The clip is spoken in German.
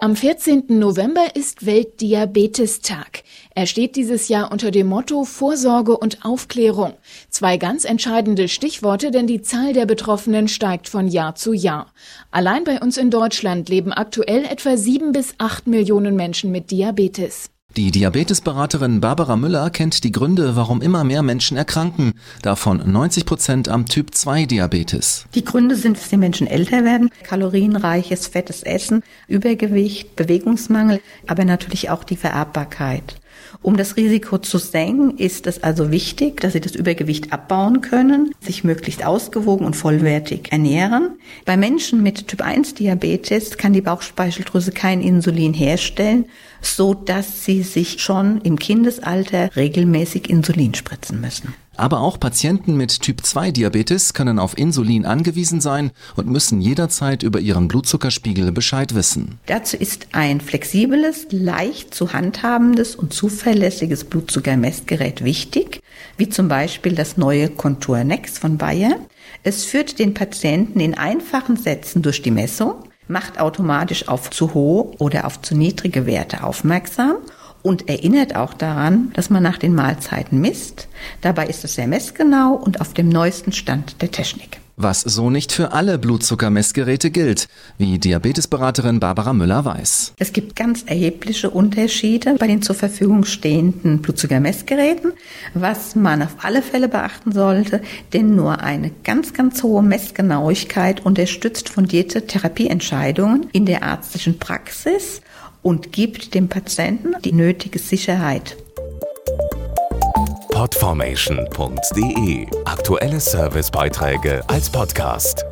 Am 14. November ist Weltdiabetestag. Er steht dieses Jahr unter dem Motto Vorsorge und Aufklärung. Zwei ganz entscheidende Stichworte, denn die Zahl der Betroffenen steigt von Jahr zu Jahr. Allein bei uns in Deutschland leben aktuell etwa sieben bis acht Millionen Menschen mit Diabetes. Die Diabetesberaterin Barbara Müller kennt die Gründe, warum immer mehr Menschen erkranken, davon 90 Prozent am Typ 2 Diabetes. Die Gründe sind, dass die Menschen älter werden, kalorienreiches, fettes Essen, Übergewicht, Bewegungsmangel, aber natürlich auch die Vererbbarkeit. Um das Risiko zu senken, ist es also wichtig, dass Sie das Übergewicht abbauen können, sich möglichst ausgewogen und vollwertig ernähren. Bei Menschen mit Typ 1 Diabetes kann die Bauchspeicheldrüse kein Insulin herstellen, so dass sie sich schon im Kindesalter regelmäßig Insulin spritzen müssen. Aber auch Patienten mit Typ 2 Diabetes können auf Insulin angewiesen sein und müssen jederzeit über ihren Blutzuckerspiegel Bescheid wissen. Dazu ist ein flexibles, leicht zu handhabendes und zuverlässiges Blutzuckermessgerät wichtig, wie zum Beispiel das neue Contour Next von Bayer. Es führt den Patienten in einfachen Sätzen durch die Messung, macht automatisch auf zu hohe oder auf zu niedrige Werte aufmerksam und erinnert auch daran, dass man nach den Mahlzeiten misst. Dabei ist es sehr messgenau und auf dem neuesten Stand der Technik. Was so nicht für alle Blutzuckermessgeräte gilt, wie Diabetesberaterin Barbara Müller weiß. Es gibt ganz erhebliche Unterschiede bei den zur Verfügung stehenden Blutzuckermessgeräten, was man auf alle Fälle beachten sollte, denn nur eine ganz, ganz hohe Messgenauigkeit unterstützt fundierte Therapieentscheidungen in der ärztlichen Praxis und gibt dem Patienten die nötige Sicherheit. Podformation.de Aktuelle Servicebeiträge als Podcast.